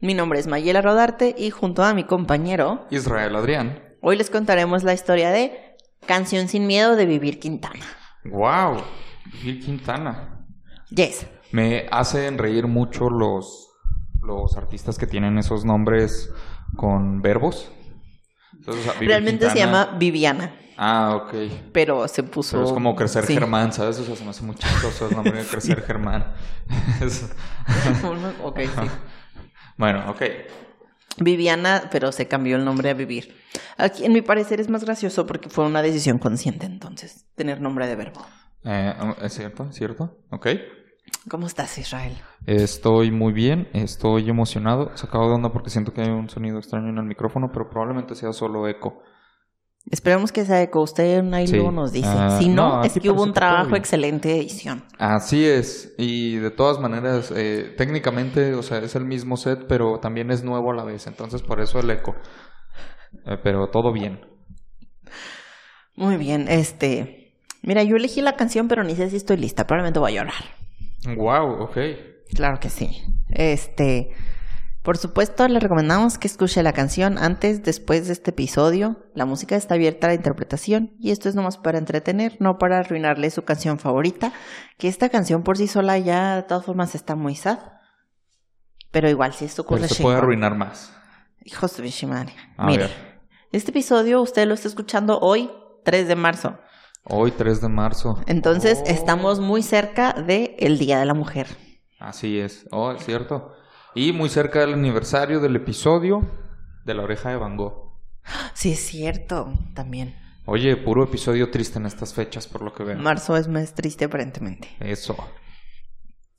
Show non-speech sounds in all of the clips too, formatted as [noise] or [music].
Mi nombre es Mayela Rodarte y junto a mi compañero Israel Adrián. Hoy les contaremos la historia de Canción sin miedo de Vivir Quintana. ¡Wow! Vivir Quintana. Yes. Me hacen reír mucho los, los artistas que tienen esos nombres con verbos. Realmente se llama Viviana. Ah, ok. Pero se puso. es como crecer Germán, ¿sabes? O sea, se me hace muy chistoso el nombre de crecer Germán. [laughs] [laughs] ok, sí. Bueno, ok. Viviana, pero se cambió el nombre a Vivir. Aquí, en mi parecer, es más gracioso porque fue una decisión consciente, entonces, tener nombre de verbo. Eh, es cierto, es cierto. Ok. ¿Cómo estás, Israel? Estoy muy bien, estoy emocionado. Sacado de onda porque siento que hay un sonido extraño en el micrófono, pero probablemente sea solo eco. Esperemos que sea eco. Usted en ahí nos dice. Ah, si no, es que hubo un trabajo excelente de edición. Así es. Y de todas maneras, eh, técnicamente, o sea, es el mismo set, pero también es nuevo a la vez. Entonces, por eso el eco. Eh, pero todo bien. Muy bien. Este. Mira, yo elegí la canción, pero ni sé si estoy lista. Probablemente voy a llorar. Wow, ok. Claro que sí. Este. Por supuesto, le recomendamos que escuche la canción antes, después de este episodio. La música está abierta a la interpretación y esto es nomás para entretener, no para arruinarle su canción favorita, que esta canción por sí sola ya de todas formas está muy sad. Pero igual, si esto ocurre... Pero se puede arruinar más. Hijos de Bishimari. Mire, este episodio usted lo está escuchando hoy, 3 de marzo. Hoy, 3 de marzo. Entonces, oh. estamos muy cerca del el Día de la Mujer. Así es. Oh, es cierto. Y muy cerca del aniversario del episodio de La Oreja de Van Gogh. Sí, es cierto, también. Oye, puro episodio triste en estas fechas, por lo que veo. Marzo es más triste, aparentemente. Eso.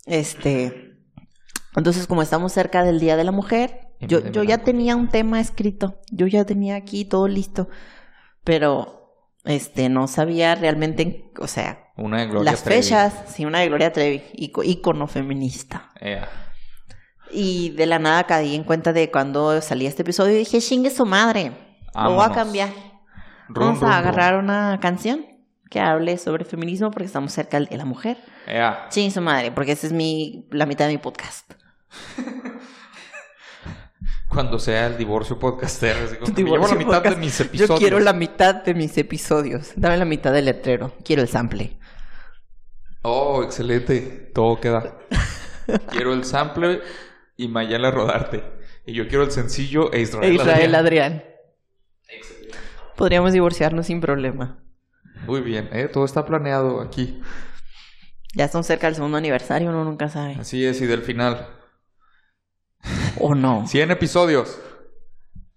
Este. Entonces, como estamos cerca del Día de la Mujer, yo, yo ya tenía un tema escrito. Yo ya tenía aquí todo listo. Pero, este, no sabía realmente, o sea, una de Gloria las fechas, sí, una de Gloria Trevi, ícono feminista. Y de la nada caí en cuenta de cuando salía este episodio y dije, chingue su madre, lo voy a cambiar. Vamos a agarrar una canción que hable sobre feminismo porque estamos cerca de la mujer. Yeah. Chingue su madre, porque esa es mi, la mitad de mi podcast. Cuando sea el divorcio podcastero. la mitad de mis episodios. Yo quiero la mitad de mis episodios. Dame la mitad del letrero. Quiero el sample. Oh, excelente. Todo queda. quiero el sample y Mayala Rodarte. Y yo quiero el sencillo e Israel, e Israel Adrián. Excelente. Podríamos divorciarnos sin problema. Muy bien, ¿eh? todo está planeado aquí. Ya son cerca del segundo aniversario, uno nunca sabe. Así es, y del final. ¿O no? 100 episodios.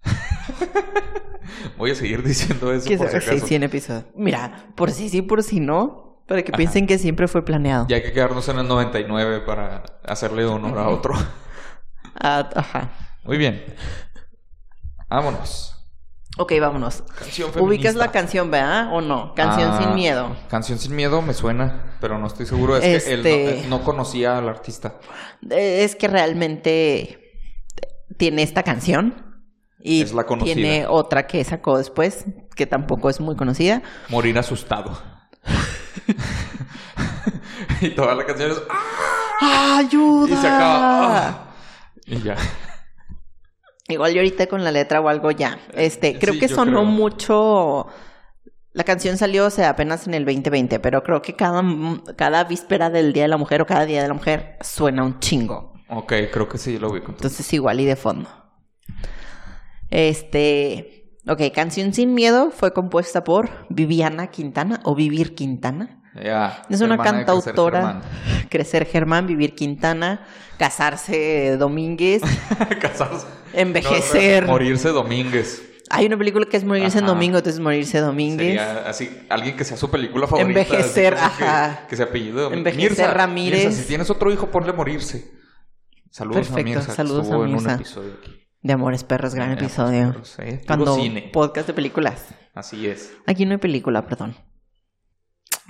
[laughs] Voy a seguir diciendo eso por si acaso. Sí, 100 episodios. Mira, por si sí, por si no, para que piensen que siempre fue planeado. Ya hay que quedarnos en el 99 para hacerle honor a [laughs] otro. Ajá. Muy bien. Vámonos. Ok, vámonos. Canción Ubicas la canción, ¿verdad? ¿O no? Canción sin ah, miedo. Canción sin miedo me suena, pero no estoy seguro. Es que él este no, conocía al artista. Es que realmente tiene esta canción. Y es la conocida. tiene otra que sacó después, que tampoco es muy conocida. Morir asustado. [laughs] [laughs] y toda la canción es ¡Ah! ¡Ayuda! Y se acaba. ¡Ah! Y ya. Igual yo ahorita con la letra o algo ya. Este, creo que sonó mucho. La canción salió, o sea, apenas en el 2020, pero creo que cada, cada víspera del Día de la Mujer o cada Día de la Mujer suena un chingo. Ok, creo que sí, lo vi. Entonces igual y de fondo. Este. Ok, Canción Sin Miedo fue compuesta por Viviana Quintana o Vivir Quintana es una cantautora. [laughs] Crecer Germán. Vivir Quintana, casarse Domínguez. [laughs] casarse. Envejecer. morirse Domínguez. Hay una película que es morirse en domingo, entonces morirse Domínguez. Sería así, alguien que sea su película favorita. Envejecer, ajá. Que, se apellido. Envejecer Ramírez. si tienes otro hijo, ponle morirse. Saludos Perfecto, a Mirza, saludos a en un episodio aquí. De Amores Perros, gran Eh, episodio. puro Cuando cine. podcast de películas. Así es. Aquí no hay película, perdón.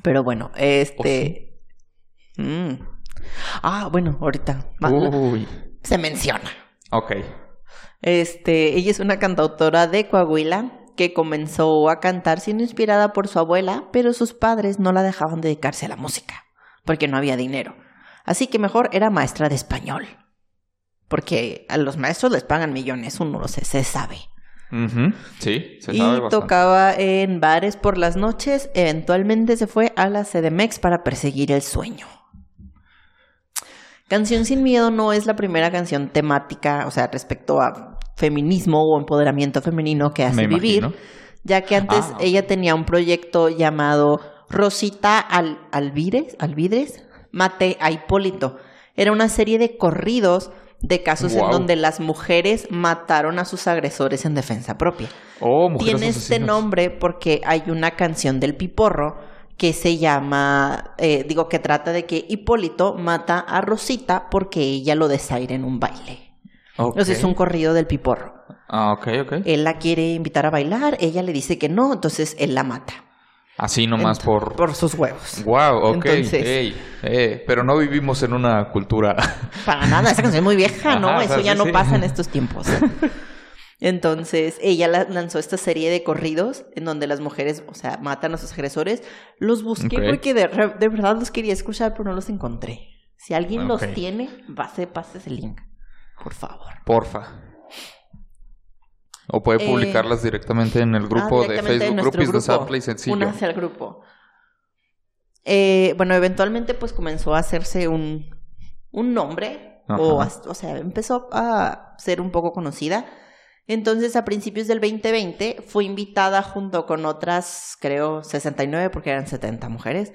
Pero bueno, este. Mm. Ah, bueno, ahorita. Uy. [laughs] Se menciona. Ok. Este, ella es una cantautora de Coahuila que comenzó a cantar siendo inspirada por su abuela, pero sus padres no la dejaban dedicarse a la música, porque no había dinero. Así que mejor era maestra de español. Porque a los maestros les pagan millones, uno lo sé, se sabe. Sí, se y bastante. tocaba en bares por las noches, eventualmente se fue a la CDMX para perseguir el sueño. Canción sin miedo no es la primera canción temática, o sea, respecto a feminismo o empoderamiento femenino que hace Me vivir, imagino. ya que antes Ah, ella tenía un proyecto llamado Rosita Al Alvidres, Alvidres, Mate a Hipólito. Era una serie de corridos de casos en donde las mujeres mataron a sus agresores en defensa propia. Oh, mujeres Tiene este nombre porque hay una canción del Piporro que se llama, eh, digo, que trata de que Hipólito mata a Rosita porque ella lo desaire en un baile. Entonces es un corrido del Piporro. Ah, ok, ok. Él la quiere invitar a bailar, ella le dice que no, entonces él la mata. Así nomás por... Por sus huevos. Wow, ok. Entonces- ey, pero no vivimos en una cultura. [laughs] Para nada, esa canción es muy vieja, ¿no? Ajá, Eso ya sí, no sí. pasa en [laughs] estos tiempos. Entonces, ella la- lanzó esta serie de corridos en donde las mujeres, o sea, matan a sus agresores. Los busqué porque de, verdad los quería escuchar, pero no los encontré. Si alguien los tiene, pase, pase ese link, por favor. Porfa. O puede Eh, publicarlas directamente en el grupo Ah, de directamente en Facebook Groupies de grupo. Sample y Sencillo. Únanse al grupo. Eh, bueno, eventualmente pues comenzó a hacerse un, un nombre, o, Ajá. o sea, empezó a ser un poco conocida. Entonces, a principios del 2020, fue invitada junto con otras, creo, 69, porque eran 70 mujeres,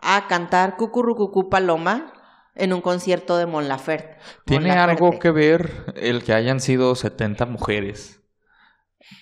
a cantar Cucurrucucú Paloma en un concierto de Mon Laferte. Mon ¿Tiene algo que ver el que hayan sido 70 mujeres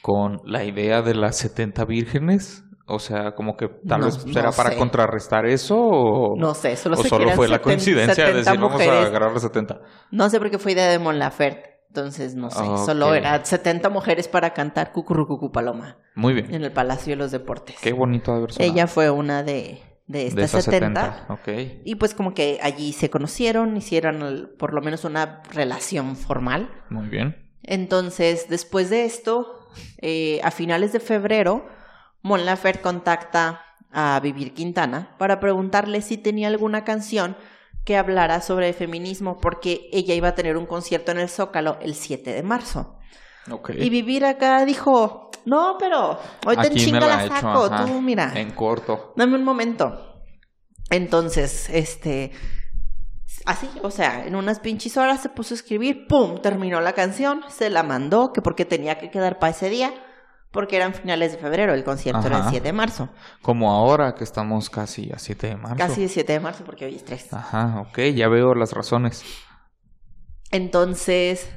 con la idea de las 70 vírgenes? O sea, como que tal No, vez no será para sé. contrarrestar eso o, No sé, solo o solo fue la 70 coincidencia de 70 decir vamos a agarrar las 70. No sé por qué fue idea de Mon Laferte. Entonces, no sé. Solo era 70 mujeres para cantar Cucurrucucú Paloma Muy bien. en el Palacio de los Deportes. Qué bonito de haber. Ella fue una de, de de estas esas 70. 70. Ok. Y pues como que allí se conocieron, hicieron el- por lo menos una relación formal. Muy bien. Entonces, después de esto, eh, a finales de febrero, Mon Laferte contacta a Vivir Quintana para preguntarle si tenía alguna canción que hablara sobre feminismo, porque ella iba a tener un concierto en el Zócalo el 7 de marzo. Y Vivir acá dijo, no, pero hoy te chinga la la he hecho, saco, tú mira. En corto. Dame un momento. Entonces, este. Así, o sea, en unas pinches horas se puso a escribir, ¡pum! Terminó la canción, se la mandó, que porque tenía que quedar para ese día, porque eran finales de febrero, el concierto era el Ajá. 7 de marzo. Como ahora que estamos casi a 7 de marzo. Casi el 7 de marzo, porque hoy es 3. Ajá, ok, ya veo las razones. Entonces,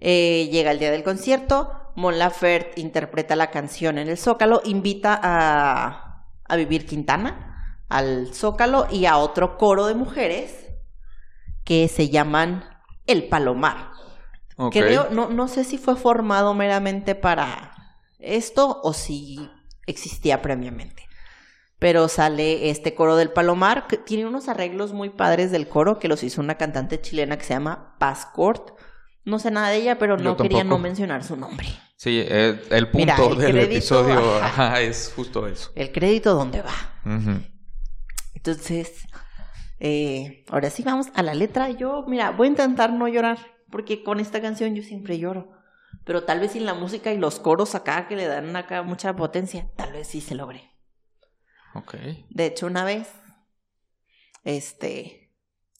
eh, llega el día del concierto, Mon Laferte interpreta la canción en el Zócalo, invita a, a Vivir Quintana al Zócalo y a otro coro de mujeres que se llaman El Palomar. Ok. Creo, no, no sé si fue formado meramente para esto o si existía previamente. Pero sale este coro del Palomar, que tiene unos arreglos muy padres del coro que los hizo una cantante chilena que se llama Paz Cort. No sé nada de ella, pero no quería no mencionar su nombre. Sí, eh, el punto Mira, el del crédito, episodio [laughs] ajá. es justo eso. El crédito, ¿dónde va? Ujú. Entonces, eh, ahora sí vamos a la letra. Yo, mira, voy a intentar no llorar, porque con esta canción yo siempre lloro. Pero tal vez sin la música y los coros acá que le dan acá mucha potencia, tal vez sí se logre. Ok. De hecho, una vez, este,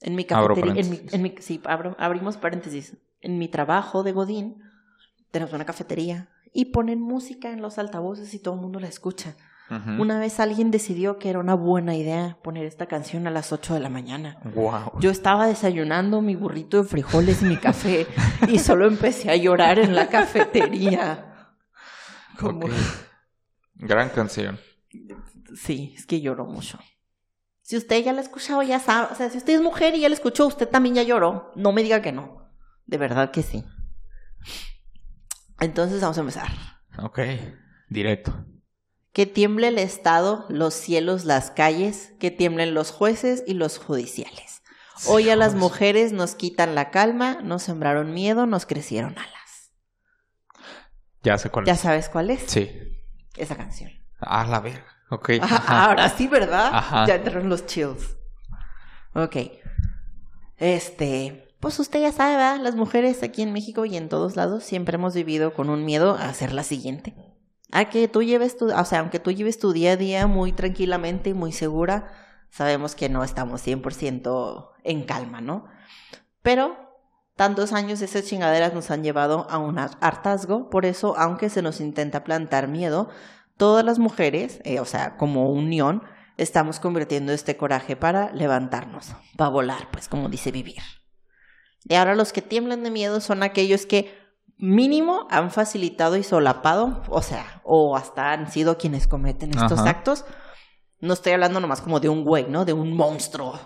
en mi cafetería, en mi, en mi- sí, abro- abrimos paréntesis. En mi trabajo de Godín, tenemos una cafetería y ponen música en los altavoces y todo el mundo la escucha. Una vez alguien decidió que era una buena idea poner esta canción a las 8 de la mañana. Wow. Yo estaba desayunando mi burrito de frijoles y mi café y solo empecé a llorar en la cafetería. Como-. Gran canción. Sí, es que lloró mucho. Si usted ya la ha escuchado, ya sabe. O sea, si usted es mujer y ya la escuchó, usted también ya lloró. No me diga que no. De verdad que sí. Entonces vamos a empezar. Ok, directo. Que tiemble el Estado, los cielos, las calles, que tiemblen los jueces y los judiciales. Hoy a las mujeres nos quitan la calma, nos sembraron miedo, nos crecieron alas. Ya sé cuál ¿Ya es. sabes cuál es? Sí. Esa canción. Ah, la verga. Ok. Ajá, ajá. Ahora sí, ¿verdad? Ajá. Ya entraron los chills. Ok. Este, pues usted ya sabe, ¿verdad? Las mujeres aquí en México y en todos lados siempre hemos vivido con un miedo a hacer la siguiente. A que tú lleves tu, o sea, aunque tú lleves tu día a día muy tranquilamente y muy segura, sabemos que no estamos 100% en calma, ¿no? Pero tantos años esas chingaderas nos han llevado a un hartazgo, por eso, aunque se nos intenta plantar miedo, todas las mujeres, eh, o sea, como unión, estamos convirtiendo este coraje para levantarnos, para volar, pues como dice vivir. Y ahora los que tiemblan de miedo son aquellos que mínimo han facilitado y solapado, o sea, o hasta han sido quienes cometen estos Ajá. actos. No estoy hablando nomás como de un güey, ¿no? De un monstruo,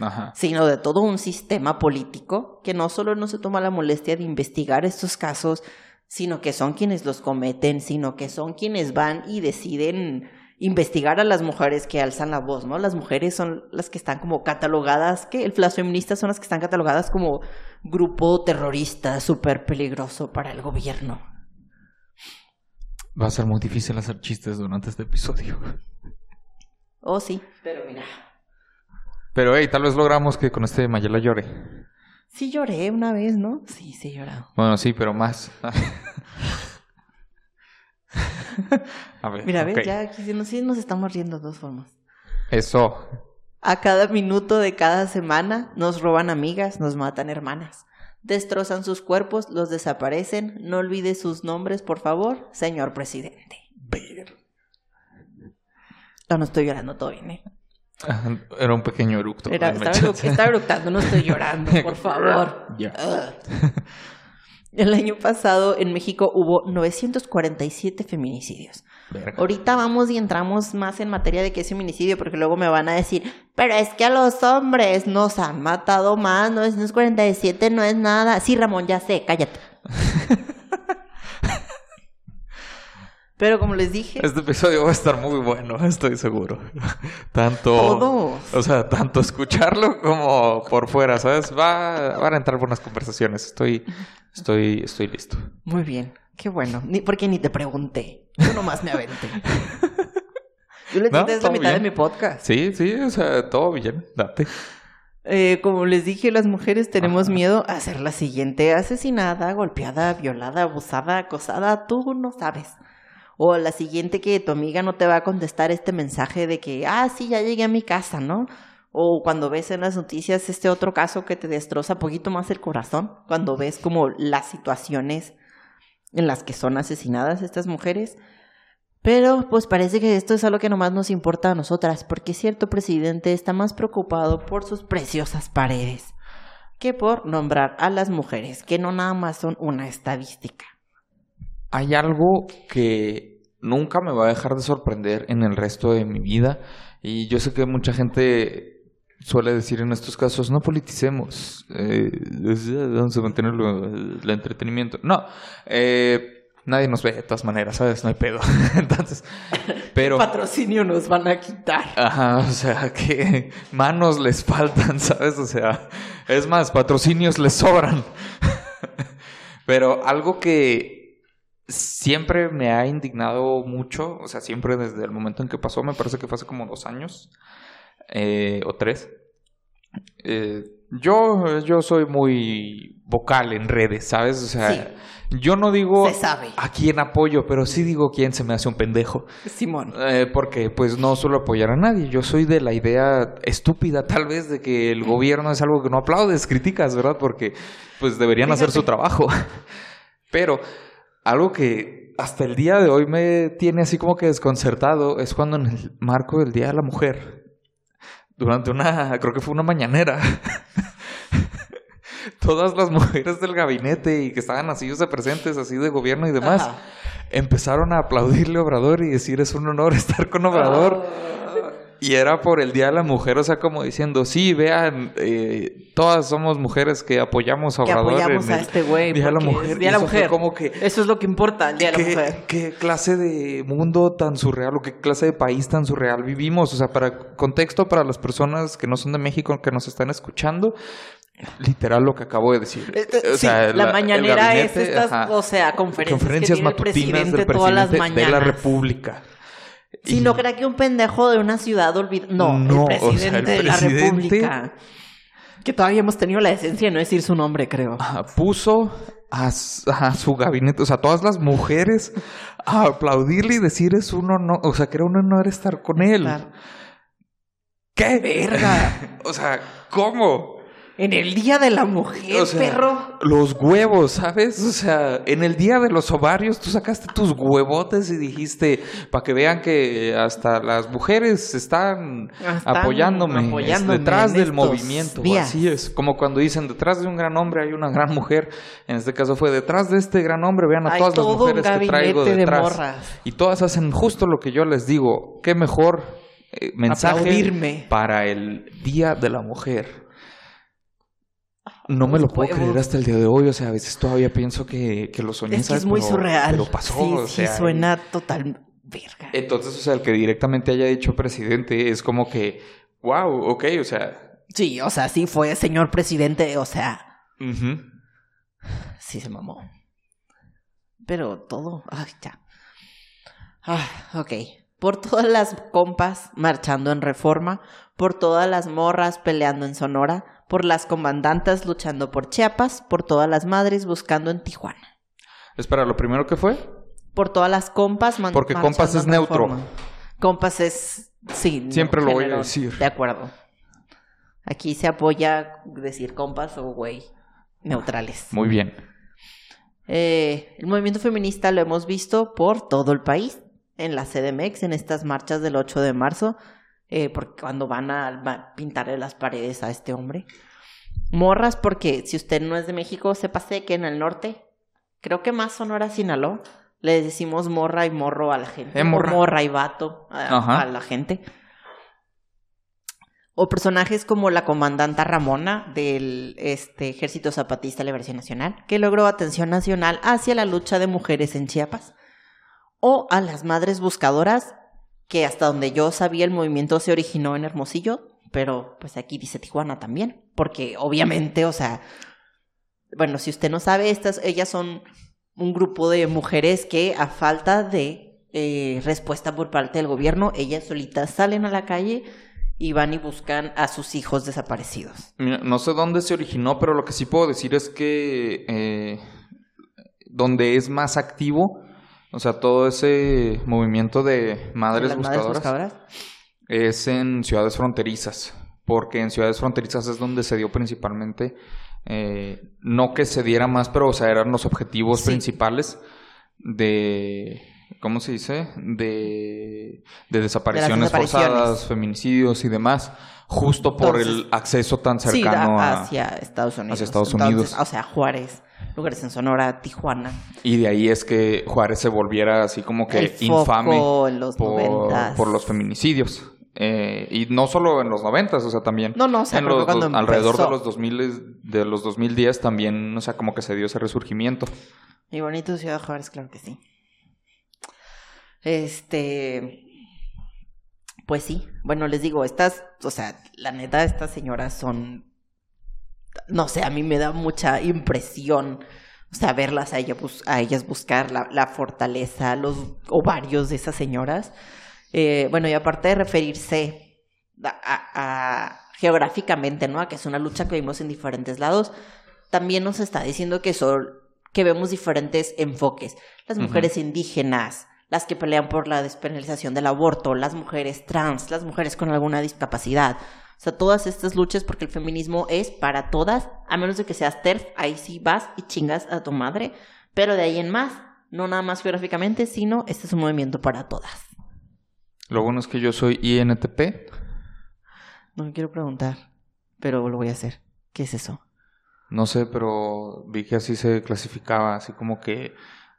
Ajá. sino de todo un sistema político que no solo no se toma la molestia de investigar estos casos, sino que son quienes los cometen, sino que son quienes van y deciden investigar a las mujeres que alzan la voz, ¿no? Las mujeres son las que están como catalogadas, que el- feministas son las que están catalogadas como grupo terrorista súper peligroso para el gobierno. Va a ser muy difícil hacer chistes durante este episodio. Oh, sí, pero mira. Pero, hey, tal vez logramos que con este Mayela llore. Sí lloré una vez, ¿no? Sí, sí he llorado. Bueno, sí, pero más. [laughs] A ver. Mira, ok. ves, ya aquí sí nos estamos riendo de dos formas. Eso. A cada minuto de cada semana nos roban amigas, nos matan hermanas. Destrozan sus cuerpos, los desaparecen. No olvide sus nombres, por favor, señor presidente. No, no estoy llorando, todo bien, ¿eh? Ajá, Era un pequeño eructo. Era- estaba, [laughs] eructando, no estoy llorando, por [laughs] favor. El año pasado en México hubo 947 feminicidios. Ahorita vamos y entramos más en materia de qué es feminicidio, porque luego me van a decir, pero es que a los hombres nos han matado más, 947 no es nada. Sí, Ramón, ya sé, cállate. [laughs] pero como les dije, Este episodio va a estar muy bueno, [laughs] estoy seguro. [laughs] Tanto. todos. O sea, tanto escucharlo como por fuera, ¿sabes? Va, van a entrar buenas conversaciones. Estoy, estoy, estoy listo. Muy bien, qué bueno. Ni, porque ni te pregunté. Yo nomás me aventé. [laughs] Yo le No, conté la mitad de mi podcast. Sí, sí, o sea, todo bien, date. Eh, como les dije, las mujeres tenemos Ajá. miedo a ser la siguiente asesinada, golpeada, violada, abusada, acosada, tú no sabes. O la siguiente que tu amiga no te va a contestar este mensaje de que, ah, sí, ya llegué a mi casa, ¿no? O cuando ves en las noticias este otro caso que te destroza poquito más el corazón, cuando ves como las situaciones en las que son asesinadas estas mujeres. Pero pues parece que esto es algo que nomás nos importa a nosotras, porque cierto presidente está más preocupado por sus preciosas paredes que por nombrar a las mujeres, que no nada más son una estadística. Hay algo que nunca me va a dejar de sorprender en el resto de mi vida. Y yo sé que mucha gente siempre me ha indignado mucho, o sea, siempre desde el momento en que pasó, me parece que fue hace como dos años eh, o tres. Eh, yo, yo soy muy vocal en redes, ¿sabes? O sea, Sí. yo no digo sabe. a quién apoyo, pero sí digo quién se me hace un pendejo. Simón. Eh, porque pues no suelo apoyar a nadie. Yo soy de la idea estúpida tal vez de que el gobierno es algo que no aplaudes, [laughs] criticas, ¿verdad? Porque pues deberían hacer su trabajo. [laughs] Pero algo que hasta el día de hoy me tiene así como que desconcertado es cuando en el marco del Día de la Mujer, durante una, creo que fue una mañanera, [laughs] todas las mujeres del gabinete y que estaban así, sea, presentes así de gobierno y demás, Ajá. empezaron a aplaudirle a Obrador y decir es un honor estar con Obrador. Y era por el Día de la Mujer, o sea, como diciendo, sí, vean, eh, todas somos mujeres que apoyamos a que Obrador. apoyamos a el este güey. Día de la Mujer. es Día de la Mujer. como que, Eso es lo que importa, el Día de la ¿Qué, Mujer. qué clase de mundo tan surreal o qué clase de país tan surreal vivimos? O sea, para contexto, para las personas que no son de México, que nos están escuchando, literal lo que acabo de decir. Eh, eh, O sí, sea, la, el mañanera es gabinete, estas, ajá, o sea, conferencias, conferencias que tiene el matutinas del presidente todas las presidente de la mañanas. República. Si Y- no crea que un pendejo de una ciudad olvida... No, No, el o sea, presidente el de la presidente- República. Que todavía hemos tenido la decencia de no decir su nombre, creo. Ajá, puso a su gabinete, o sea, todas las mujeres a aplaudirle y decir es un honor, o sea, que era un honor estar con él. Claro. ¿Qué? Verga. [laughs] o sea, ¿cómo? En el Día de la Mujer, O sea, perro. Los huevos, ¿sabes? O sea, en el día de los ovarios tú sacaste tus huevotes y dijiste, para que vean que hasta las mujeres están, Están apoyándome, detrás del movimiento. días. Así es, como cuando dicen, detrás de un gran hombre hay una gran mujer. En este caso fue, detrás de este gran hombre, vean a Hay todas las mujeres que traigo de detrás. morras. Y todas hacen justo lo que yo les digo. Qué mejor eh, mensaje Aplaudirme. para el Día de la Mujer. No me lo puedo creer hasta el día de hoy. O sea, a veces todavía pienso que, que lo soñé. Es que es muy Pero- surreal. Pero pasó. sí, o sí, suena total verga. Entonces, o sea, el que directamente haya dicho presidente es como que, wow, ok, o sea. Sí, o sea, sí fue señor presidente, o sea, sí se mamó. Pero todo, ay, ya. Ah, ok. Por todas las compas marchando en reforma, por todas las morras peleando en Sonora, por las comandantas luchando por Chiapas, por todas las madres buscando en Tijuana. Espera, lo primero que fue. Por todas las compas man- Porque marchando compas es en neutro. Reforma. Compas es, sí. no, Siempre lo voy a decir. De acuerdo. Aquí se apoya decir compas o güey, neutrales. Muy bien. Eh, el movimiento feminista lo hemos visto por todo el país, en la CDMX, en estas marchas del 8 de marzo, eh, porque cuando van a va- pintarle las paredes a este hombre. Morras, porque si usted no es de México, sépase que en el norte, creo que más Sonora, Sinaloa, le decimos morra y morro a la gente. Eh, morra. O morra y vato a, a la gente. O personajes como la comandanta Ramona del este, Ejército Zapatista de Liberación Nacional, que logró atención nacional hacia la lucha de mujeres en Chiapas. O a las madres buscadoras, que hasta donde yo sabía el movimiento se originó en Hermosillo, pero pues aquí dice Tijuana también, porque obviamente, o sea, bueno, si usted no sabe, estas, ellas son un grupo de mujeres que a falta de eh, respuesta por parte del gobierno, ellas solitas salen a la calle y van y buscan a sus hijos desaparecidos. No sé dónde se originó, pero lo que sí puedo decir es que eh, donde es más activo, o sea, todo ese movimiento de madres buscadoras, es en ciudades fronterizas, porque en ciudades fronterizas es donde se dio principalmente, eh, no que se diera más, pero o sea, eran los objetivos Sí. principales de, ¿cómo se dice? De, de desapariciones desapariciones. forzadas, feminicidios y demás, justo por Entonces, el acceso tan cercano a... hacia Estados Unidos. hacia Estados Entonces, Unidos. O sea, Juárez, lugares en Sonora, Tijuana. Y de ahí es que Juárez se volviera así como que el foco infame en los por, los feminicidios. Eh, y no solo en los noventas, o sea, también No, no, o sea, en los cuando alrededor de los 2000 de los 2010 también, o sea, como que se dio ese resurgimiento. Y bonito Ciudad Juárez, claro que sí. Este. Pues sí. Bueno, les digo, estas, o sea, la neta, estas señoras son. No sé, a mí me da mucha impresión. O sea, verlas a, ella a ellas buscar la, la fortaleza, los ovarios de esas señoras. Eh, bueno, y aparte de referirse a, geográficamente, ¿no? A que es una lucha que vimos en diferentes lados, también nos está diciendo que son que vemos diferentes enfoques. Las mujeres indígenas, las que pelean por la despenalización del aborto, las mujeres trans, las mujeres con alguna discapacidad. O sea, todas estas luchas, porque el feminismo es para todas, a menos de que seas TERF, ahí sí vas y chingas a tu madre, pero de ahí en más, no nada más geográficamente, sino este es un movimiento para todas. Lo bueno es que yo soy INTP. No me quiero preguntar, pero lo voy a hacer. ¿Qué es eso? No sé, pero vi que así se clasificaba, así como que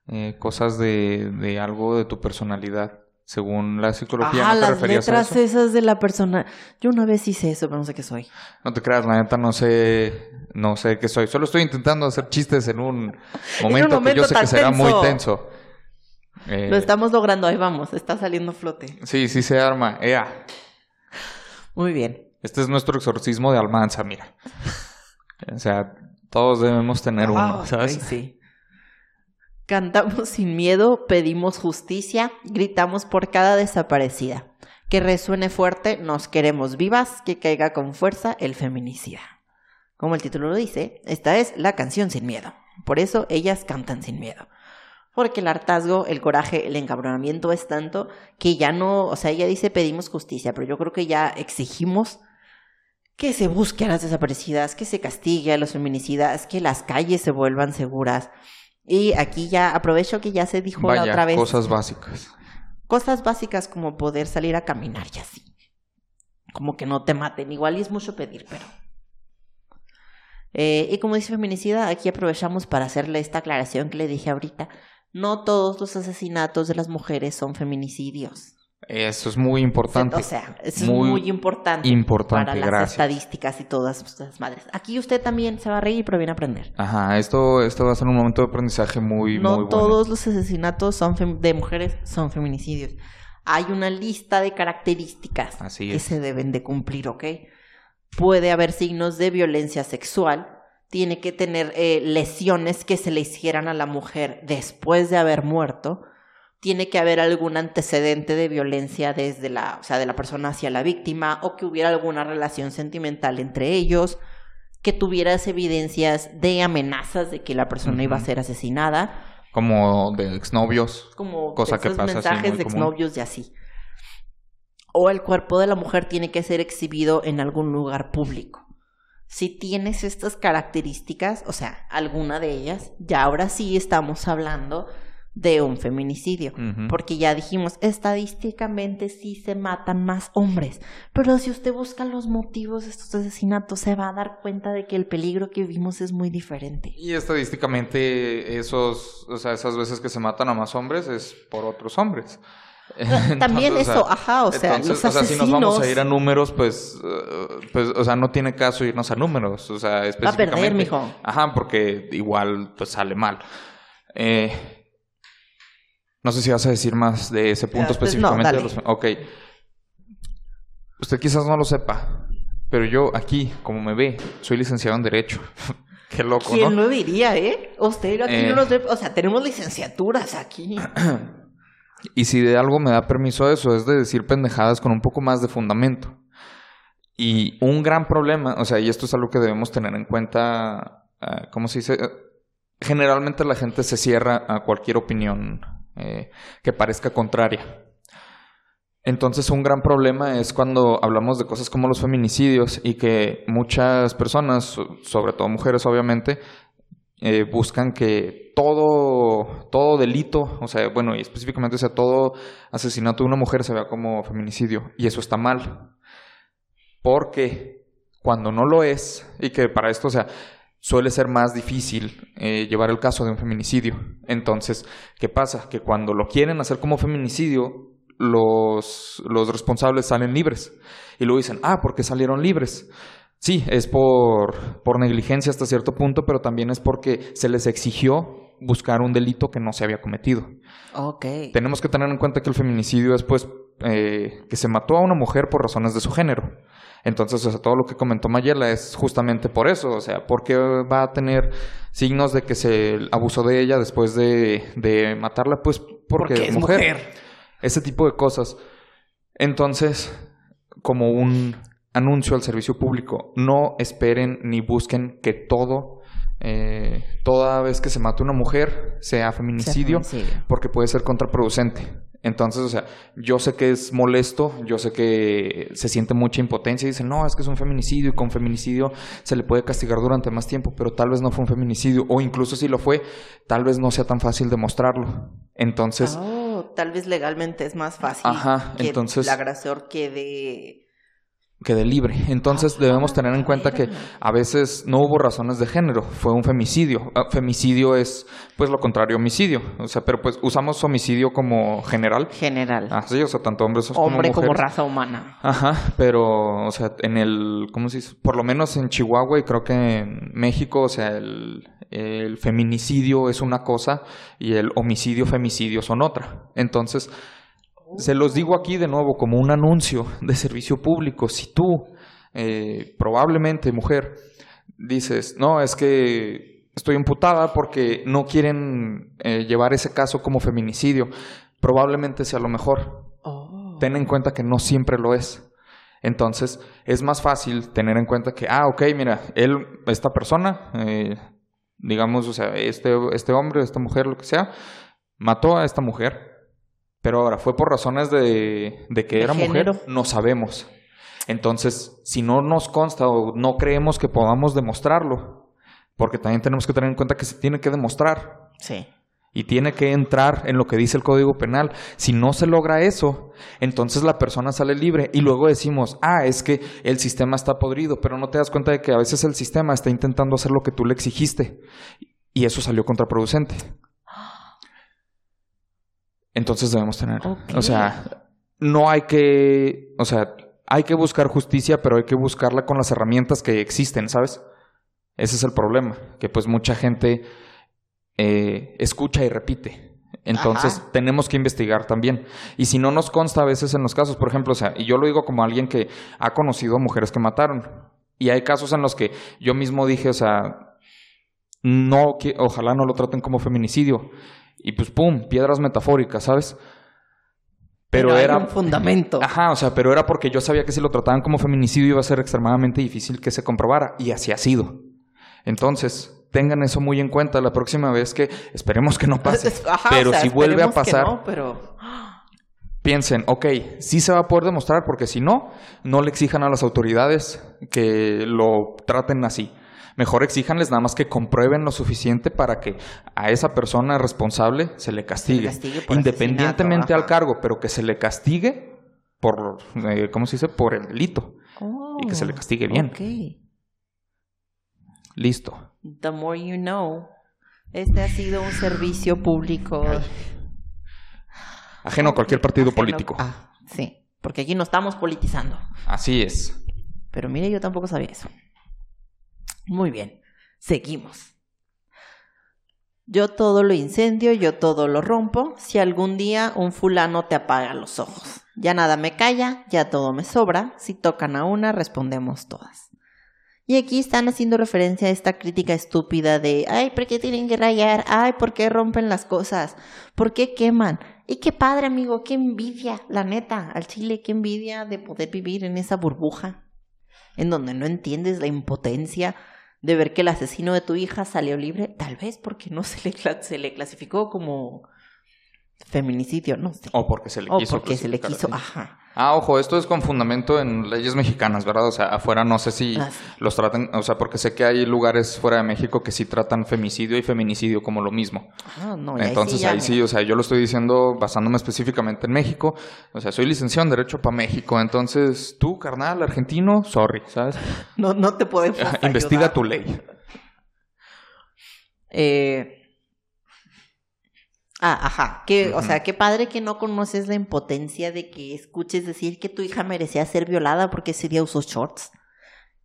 eh, cosas de, de algo de tu personalidad. Según la psicología. ¿no te las referías a eso? esas de la persona. Yo una vez hice eso, pero no sé qué soy. No te creas, la neta no sé, no sé qué soy. Solo estoy intentando hacer chistes en un [laughs] momento, que momento yo sé que será muy tenso. tenso. Eh, Lo estamos logrando, ahí vamos, está saliendo flote. Sí, sí se arma. Ea, Muy bien. este es nuestro exorcismo de Almanza, mira. O sea, todos debemos tener uno, Ah, ¿sabes? ok, sí. Cantamos sin miedo, pedimos justicia, gritamos por cada desaparecida. Que resuene fuerte, nos queremos vivas, que caiga con fuerza el feminicida. Como el título lo dice, esta es la canción sin miedo. Por eso ellas cantan sin miedo. Porque el hartazgo, el coraje, el encabronamiento es tanto que ya no, o sea, ella dice pedimos justicia, pero yo creo que ya exigimos que se busque a las desaparecidas, que se castigue a los feminicidas, que las calles se vuelvan seguras. Y aquí ya aprovecho que ya se dijo la otra vez cosas básicas. cosas básicas como poder salir a caminar y así. Como que no te maten, igual y es mucho pedir, pero. Eh, y como dice feminicida, aquí aprovechamos para hacerle esta aclaración que le dije ahorita. No todos los asesinatos de las mujeres son feminicidios. Eso es muy importante. O sea, eso Muy es muy importante, importante, para las gracias. estadísticas y todas esas madres. Aquí usted también se va a reír, pero viene a aprender. Ajá, esto, esto va a ser un momento de aprendizaje muy, no muy bueno. todos los asesinatos son de mujeres son feminicidios. Hay una lista de características Así que se deben de cumplir, ¿ok? Puede haber signos de violencia sexual, tiene que tener eh, lesiones que se le hicieran a la mujer después de haber muerto, tiene que haber algún antecedente de violencia desde la, o sea, de la persona hacia la víctima o que hubiera alguna relación sentimental entre ellos, que tuvieras evidencias de amenazas de que la persona iba a ser asesinada, Como de exnovios. como Cosa que pasa, mensajes de exnovios y así. O el cuerpo de la mujer tiene que ser exhibido en algún lugar público. Si tienes estas características, o sea, alguna de ellas, ya ahora sí estamos hablando de un feminicidio. Porque ya dijimos, estadísticamente sí se matan más hombres. Pero si usted busca los motivos de estos asesinatos, se va a dar cuenta de que el peligro que vivimos es muy diferente. Y estadísticamente esos, o sea, esas veces que se matan a más hombres es por otros hombres. [laughs] También o eso, sea, ajá, o sea, entonces, los o sea, si nos vamos a asesinos- ir a números, pues, eh, pues, o sea, no tiene caso irnos a números, o sea, Va a específicamente. perder, mijo. Ajá, porque igual, pues, sale mal. Eh, no sé si vas a decir más de ese punto Ah, pues, no, específicamente. de los- ok. Usted quizás no lo sepa, pero yo aquí, como me ve, soy licenciado en Derecho. [laughs] Qué loco, ¿Quién ¿no? lo diría, eh? Usted aquí Eh. no nos ve- o sea, tenemos licenciaturas aquí. [clears throat] Y si de algo me da permiso a eso, es de decir pendejadas con un poco más de fundamento. Y un gran problema, o sea, y esto es algo que debemos tener en cuenta, ah, ¿cómo se dice? Generalmente la gente se cierra a cualquier opinión eh, que parezca contraria. Entonces un gran problema es cuando hablamos de cosas como los feminicidios y que muchas personas, so- sobre todo mujeres obviamente, eh, buscan que todo, todo delito, o sea, bueno, y específicamente, sea, todo asesinato de una mujer se vea como feminicidio. Y eso está mal. Porque cuando no lo es, y que para esto, o sea, suele ser más difícil eh, llevar el caso de un feminicidio. Entonces, ¿qué pasa? Que cuando lo quieren hacer como feminicidio, los, los responsables salen libres. Y luego dicen, ah, ¿por qué salieron libres? Sí, es por, por negligencia hasta cierto punto, pero también es porque se les exigió buscar un delito que no se había cometido. Ok. Tenemos que tener en cuenta que el feminicidio es pues eh, que se mató a una mujer por razones de su género. Entonces, o sea, todo lo que comentó Mayela es justamente por eso, o sea, porque va a tener signos de que se abusó de ella después de, de matarla, pues porque, Porque es mujer. Ese tipo de cosas. Entonces, como un anuncio al servicio público, no esperen ni busquen que todo, eh, toda vez que se mate una mujer, sea feminicidio Feminicidio. porque puede ser contraproducente. Entonces, o sea, yo sé que es molesto, yo sé que se siente mucha impotencia y dicen, no, es que es un feminicidio y con feminicidio se le puede castigar durante más tiempo, pero tal vez no fue un feminicidio o incluso si lo fue, tal vez no sea tan fácil demostrarlo. Entonces, Oh, tal vez legalmente es más fácil Ajá, que entonces- el agresor quede quede libre. Entonces Ah, debemos tener en cuenta que a veces no hubo razones de género, fue un femicidio. Ah, femicidio es pues lo contrario a homicidio, o sea, pero pues usamos homicidio como general. General. Así, o sea, tanto hombres como Hombre como raza humana. Ajá, pero, o sea, en el, ¿cómo se dice? Por lo menos en Chihuahua y creo que en México, o sea, el, el feminicidio es una cosa y el homicidio, femicidio son otra. Entonces, se los digo aquí de nuevo como un anuncio de servicio público. Si tú, eh, probablemente mujer, dices, no, es que estoy imputada porque no quieren eh, llevar ese caso como feminicidio, probablemente sea lo mejor Oh. ten en cuenta que no siempre lo es. Entonces, es más fácil tener en cuenta que, ah, ok, mira, él, esta persona, eh, digamos, o sea, este, este hombre, esta mujer, lo que sea, mató a esta mujer, pero ahora fue por razones de, de que De era género. mujer, no sabemos. Entonces, si no nos consta o no creemos que podamos demostrarlo, porque también tenemos que tener en cuenta que se tiene que demostrar Sí. y tiene que entrar en lo que dice el Código Penal. Si no se logra eso, entonces la persona sale libre y luego decimos, ah, es que el sistema está podrido, pero no te das cuenta de que a veces el sistema está intentando hacer lo que tú le exigiste y eso salió contraproducente. Entonces debemos tener, o sea, no hay que, o sea, hay que buscar justicia, pero hay que buscarla con las herramientas que existen, ¿sabes? Ese es el problema, que pues mucha gente eh, escucha y repite. Entonces Ajá. tenemos que investigar también. Y si no nos consta a veces en los casos, por ejemplo, o sea, y yo lo digo como alguien que ha conocido a mujeres que mataron. Y hay casos en los que yo mismo dije, o sea, no, que, ojalá no lo traten como feminicidio. Y pues, pum, piedras metafóricas, ¿sabes? Pero, era... un fundamento. Ajá, o sea, pero era porque yo sabía que si lo trataban como feminicidio iba a ser extremadamente difícil que se comprobara. Y así ha sido. Entonces, tengan eso muy en cuenta la próxima vez que esperemos que no [laughs] pase. Ajá, pero o sea, si vuelve a pasar, no, pero piensen, ok, sí se va a poder demostrar porque si no, no le exijan a las autoridades que lo traten así. Mejor exíjanles nada más que comprueben lo suficiente para que a esa persona responsable se le castigue. castigue por independientemente al cargo, pero que se le castigue por, eh, ¿cómo se dice? Por el delito. Y que se le castigue bien. Listo. The more you know. Este ha sido un servicio público. Ajeno a cualquier partido Ajeno- político. Ah, sí. Porque aquí no estamos politizando. Así es. Pero mire, yo tampoco sabía eso. Muy bien. Seguimos. Yo todo lo incendio, yo todo lo rompo. Si algún día un fulano te apaga los ojos. Ya nada me calla, ya todo me sobra. Si tocan a una, respondemos todas. Y aquí están haciendo referencia a esta crítica estúpida de, ay, ¿por qué tienen que rayar? Ay, ¿por qué rompen las cosas? ¿Por qué queman? Y qué padre, amigo, qué envidia, la neta, al chile, qué envidia de poder vivir en esa burbuja en donde no entiendes la impotencia de ver que el asesino de tu hija salió libre, tal vez porque no se le, se le clasificó como feminicidio, no sé. O porque se le O quiso. porque se le quiso, ajá. Ah, ojo, esto es con fundamento en leyes mexicanas, ¿verdad? O sea, afuera no sé si Ah, sí. los tratan, o sea, porque sé que hay lugares fuera de México que sí tratan femicidio y feminicidio como lo mismo. Ah, no, Entonces ahí sí, mira. o sea, yo lo estoy diciendo basándome específicamente en México. O sea, soy licenciado en Derecho para México. Entonces, tú, carnal, argentino, sorry, ¿sabes? [laughs] No, no te podemos [laughs] Investiga ayudar. tu ley. Eh... Ah, ajá. Que, O sea, qué padre que no conoces la impotencia de que escuches decir que tu hija merecía ser violada porque ese día usó shorts.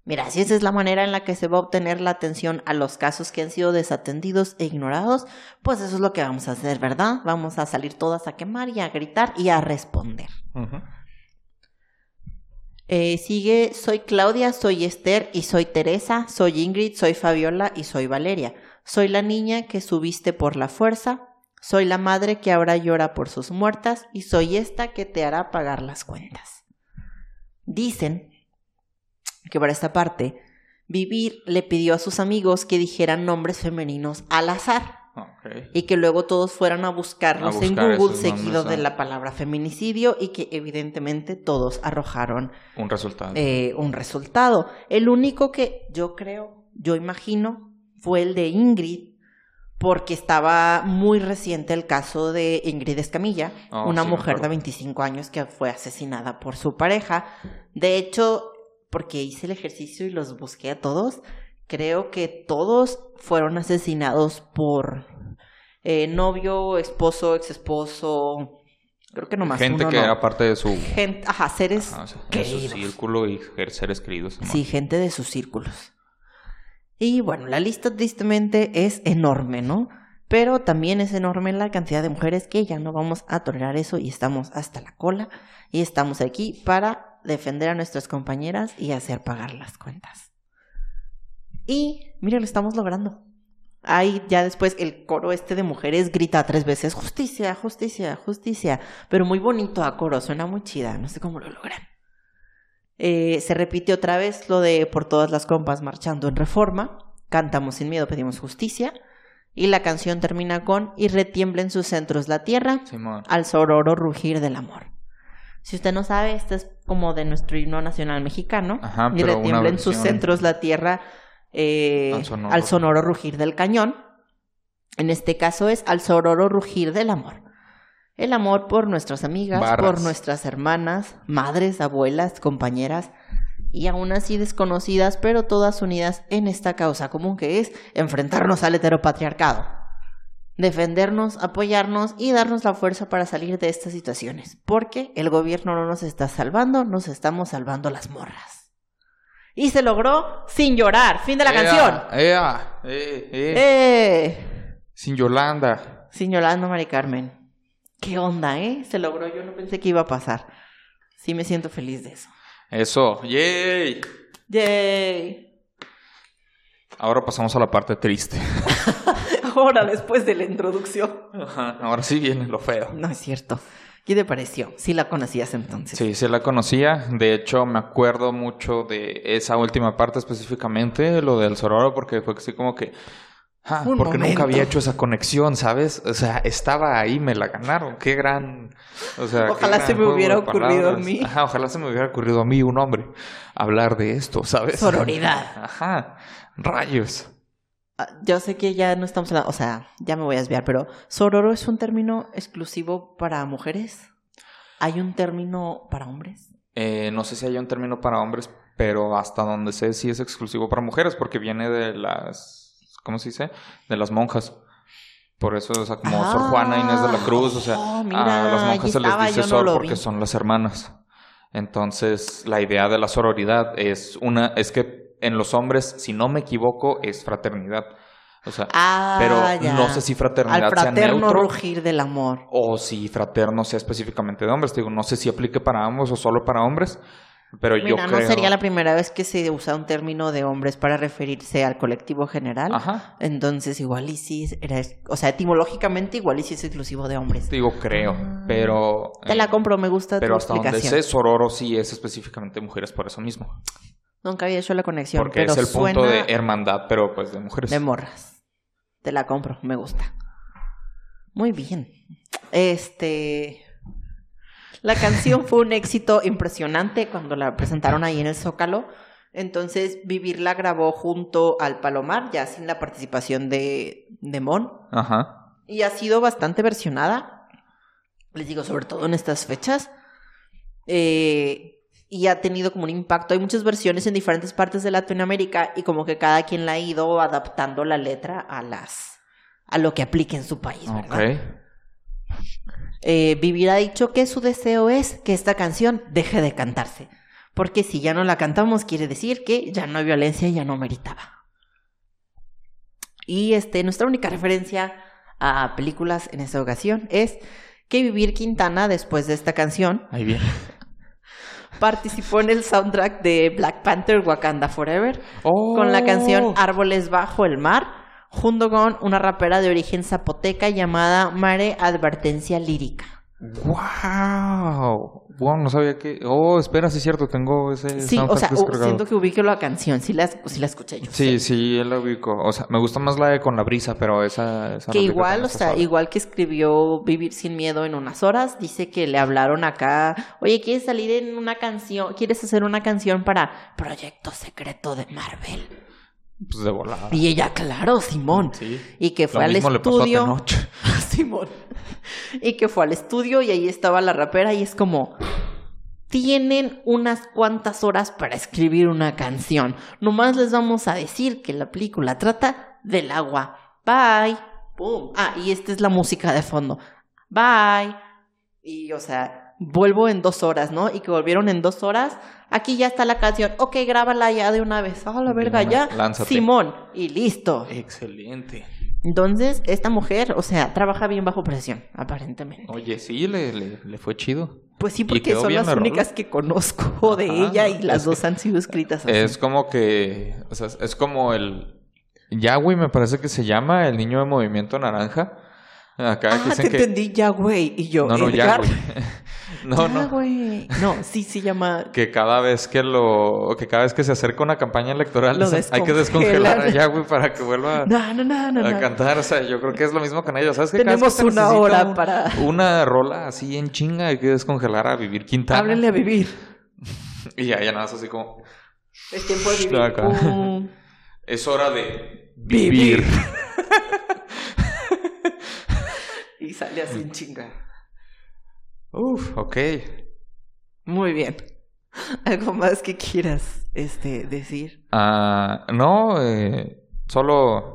Mira, si esa es la manera en la que se va a obtener la atención a los casos que han sido desatendidos e ignorados, pues eso es lo que vamos a hacer, ¿verdad? Vamos a salir todas a quemar y a gritar y a responder. Ujú. Eh, sigue, soy Claudia, soy Esther y soy Teresa, soy Ingrid, soy Fabiola y soy Valeria. Soy la niña que subiste por la fuerza, soy la madre que ahora llora por sus muertas y soy esta que te hará pagar las cuentas. Dicen que para esta parte, Vivir le pidió a sus amigos que dijeran nombres femeninos al azar y que luego todos fueran a buscarlos A en Google esos seguido nombres, de ah. la palabra feminicidio y que evidentemente todos arrojaron Un resultado. eh, un resultado. El único que yo creo, yo imagino, fue el de Ingrid, porque estaba muy reciente el caso de Ingrid Escamilla, Oh, una sí, mujer de acuerdo. 25 años que fue asesinada por su pareja. De hecho, porque hice el ejercicio y los busqué a todos. Creo que todos fueron asesinados por eh, novio, esposo, ex esposo. Creo que nomás Gente uno que no. era parte de su, Gente, ajá, seres ajá, o sea, de su círculo y seres queridos. Sí, gente de sus círculos. Y bueno, la lista tristemente es enorme, ¿no? Pero también es enorme la cantidad de mujeres que ya no vamos a tolerar eso y estamos hasta la cola y estamos aquí para defender a nuestras compañeras y hacer pagar las cuentas. Y mira, lo estamos logrando. Ahí ya después el coro este de mujeres grita tres veces justicia, justicia, justicia, pero muy bonito a coro, suena muy chida, no sé cómo lo logran. Eh, se repite otra vez lo de por todas las compas marchando en reforma, cantamos sin miedo, pedimos justicia, y la canción termina con y retiembla en sus centros la tierra Simón. al sororo rugir del amor. Si usted no sabe, este es como de nuestro himno nacional mexicano, Ajá, y retiembla en sus centros la tierra eh, Al sonoro. al sonoro rugir del cañón. En este caso es al sororo rugir del amor. El amor por nuestras amigas, Barras. por nuestras hermanas, madres, abuelas, compañeras y aún así desconocidas, pero todas unidas en esta causa común que es enfrentarnos al heteropatriarcado, defendernos, apoyarnos y darnos la fuerza para salir de estas situaciones, porque el gobierno no nos está salvando, nos estamos salvando las morras. Y se logró sin llorar. Fin de la Ea, canción. ea, eh, eh. ¡Eh! Sin Yolanda. Sin Yolanda Mari Carmen. ¿Qué onda, eh? Se logró. Yo no pensé que iba a pasar. Sí me siento feliz de eso. Eso, yay. ¡Yay! Ahora pasamos a la parte triste. [laughs] Ahora, después de la introducción. Ajá, Ahora sí viene lo feo. No es cierto. ¿Qué te pareció? Sí la conocías entonces. Sí, sí la conocía. De hecho, me acuerdo mucho de esa última parte específicamente, lo del Sororo, porque fue así como que... Ah, porque nunca había hecho esa conexión, ¿sabes? O sea, estaba ahí, me la ganaron. Qué gran... O sea, Ojalá gran se me hubiera ocurrido a mí. Ajá, ojalá se me hubiera ocurrido a mí, un hombre, hablar de esto, ¿sabes? Sororidad. [laughs] Ajá, rayos. Ah, Yo sé que ya no estamos hablando, o sea, ya me voy a desviar, pero sororo es un término exclusivo para mujeres. ¿Hay un término para hombres? Eh, no sé si hay un término para hombres, pero hasta donde sé sí es exclusivo para mujeres, porque viene de las, ¿cómo se dice? De las monjas. Por eso, o sea, como Sor Juana Inés de la Cruz, o sea, Oh, a las monjas se les dice no Sor porque vi. son las hermanas. Entonces, la idea de la sororidad es una, es que en los hombres, si no me equivoco, es fraternidad. O sea, Ah, pero ya. no sé si fraternidad Al sea neutro rugir del amor. o si fraterno sea específicamente de hombres. Te digo, no sé si aplique para ambos o solo para hombres, pero yo Mira, creo... no sería la primera vez que se usa un término de hombres para referirse al colectivo general. Ajá. Entonces, igual y sí, era, o sea, etimológicamente igual y sí es exclusivo de hombres. Digo, creo, Ah. pero... Te la eh, compro, me gusta Pero tu hasta donde explicación. sé, Sororo sí es específicamente mujeres por eso mismo. Nunca había hecho la conexión, Porque pero es el suena punto de hermandad, pero pues de mujeres. de morras. Te la compro, me gusta. Muy bien. Este. La canción fue un éxito impresionante cuando la presentaron ahí en el Zócalo. Entonces, Vivir la grabó junto al Palomar, ya sin la participación de, de Mon. Ajá. Y ha sido bastante versionada. Les digo, sobre todo en estas fechas. Eh, y ha tenido como un impacto. Hay muchas versiones en diferentes partes de Latinoamérica y como que cada quien la ha ido adaptando la letra a las a lo que aplique en su país, ¿verdad? Ok. Eh, Vivir ha dicho que su deseo es que esta canción deje de cantarse. Porque si ya no la cantamos, quiere decir que ya no hay violencia y ya no meritaba. Y este, nuestra única referencia a películas en esta ocasión es que Vivir Quintana, después de esta canción, Ahí viene. [laughs] participó en el soundtrack de Black Panther Wakanda Forever con la canción Oh. Árboles bajo el mar, junto con una rapera de origen zapoteca llamada Mare Advertencia Lírica. ¡Wow! Wow, no sabía que. Oh, espera, sí es cierto, tengo ese. Sí, o sea, descargado. siento que ubico la canción, sí la, sí la escuché yo. Sí, sí, él la ubico. O sea, me gusta más la de Con la brisa, pero esa. esa Que igual, o sea, igual que escribió Vivir sin miedo en unas horas, dice que le hablaron acá, oye, ¿quieres salir en una canción? ¿Quieres hacer una canción para Proyecto Secreto de Marvel? Pues de volada. Y ella, claro, Simón. Sí. Y que fue Lo al mismo le pasó a estudio. [laughs] Simón. Y que fue al estudio y ahí estaba la rapera y es como, tienen unas cuantas horas para escribir una canción. Nomás les vamos a decir que la película trata del agua. Bye. Pum. Ah, y esta es la música de fondo. Bye. Y, o sea, vuelvo en dos horas, ¿no? Y que volvieron en dos horas. Aquí ya está la canción. Ok, grábala ya de una vez. Ah, la verga, ya. Lánzate. Simón. Y listo. Excelente. Entonces, esta mujer, o sea, trabaja bien bajo presión, aparentemente. Oye, sí, le, le, le fue chido. Pues sí, porque son las la rola. únicas que conozco [laughs] de Ajá, ella y las que- dos han sido escritas así. Es como que, o sea, es como el Yahweh, me parece que se llama, el niño de movimiento naranja. Acá ah, dicen te que... entendí ya, güey. Y yo, No, no, Edgar. Yahweh. [laughs] [laughs] no, Ya, no. güey. No, sí se llama. Que cada vez que lo... Que cada vez que se acerca una campaña electoral [laughs] hay que descongelar a Yahweh para que vuelva No, no, no, a cantar. O sea, yo creo que es lo mismo con ellos. ¿Sabes qué? Tenemos que una hora un- para- Una rola así en chinga, hay que descongelar a Vivir Quintana. Háblenle a vivir. [laughs] Y ya, ya nada, más así como... Es tiempo de vivir. Acá. Pum. Es hora de Vivir. vivir. Y sale así en chinga. Uf, ok. Muy bien. [laughs] ¿Algo más que quieras este, decir? Ah, no, eh, solo...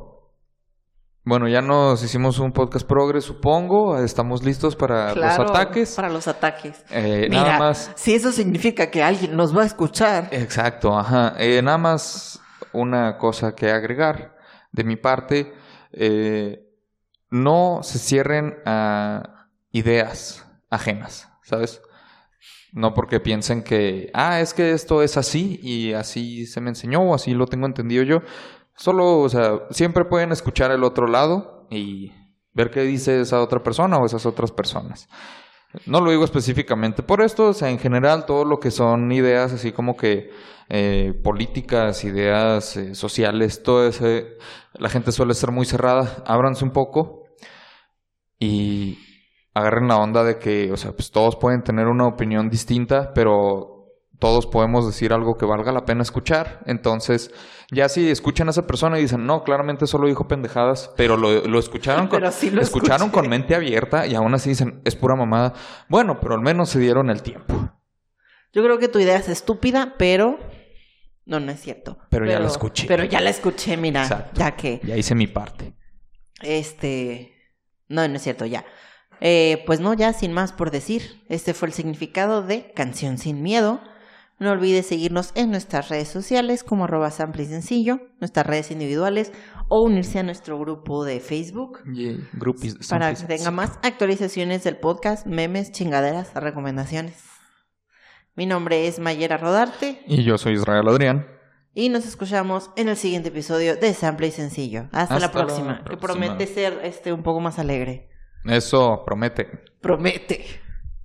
Bueno, ya nos hicimos un podcast progre, supongo. Estamos listos para Claro, los ataques. Para los ataques. Eh, Mira, nada más... si eso significa que alguien nos va a escuchar. Exacto, ajá. Eh, nada más una cosa que agregar de mi parte. eh, no se cierren a ideas ajenas, ¿sabes? No porque piensen que, ah, es que esto es así y así se me enseñó o así lo tengo entendido yo. Solo, o sea, siempre pueden escuchar el otro lado y ver qué dice esa otra persona o esas otras personas. No lo digo específicamente por esto, o sea, en general todo lo que son ideas así como que eh, políticas, ideas eh, sociales, todo ese, la gente suele ser muy cerrada, ábranse un poco y agarren la onda de que, o sea, pues todos pueden tener una opinión distinta, pero todos podemos decir algo que valga la pena escuchar. Entonces, ya si escuchan a esa persona y dicen, no, claramente solo dijo pendejadas, pero lo, lo escucharon con, Pero sí lo escucharon escuché. con mente abierta y aún así dicen, es pura mamada. Bueno, pero al menos se dieron el tiempo. Yo creo que tu idea es estúpida, pero. No, no es cierto. Pero ya la escuché. Pero ya la escuché, mira. Exacto. Ya que. Ya hice mi parte. Este. No, no es cierto, ya. Eh, pues no, ya sin más por decir. Este fue el significado de Canción sin Miedo. No olvides seguirnos en nuestras redes sociales como arroba sample y sencillo, nuestras redes individuales o unirse a nuestro grupo de Facebook para que tenga más actualizaciones del podcast, memes, chingaderas, recomendaciones. Mi nombre es Mayera Rodarte Y yo soy Israel Adrián. y nos escuchamos en el siguiente episodio de Sample y Sencillo. Hasta, la, Hasta la próxima, que próxima. promete ser este un poco más alegre. Eso promete. Promete.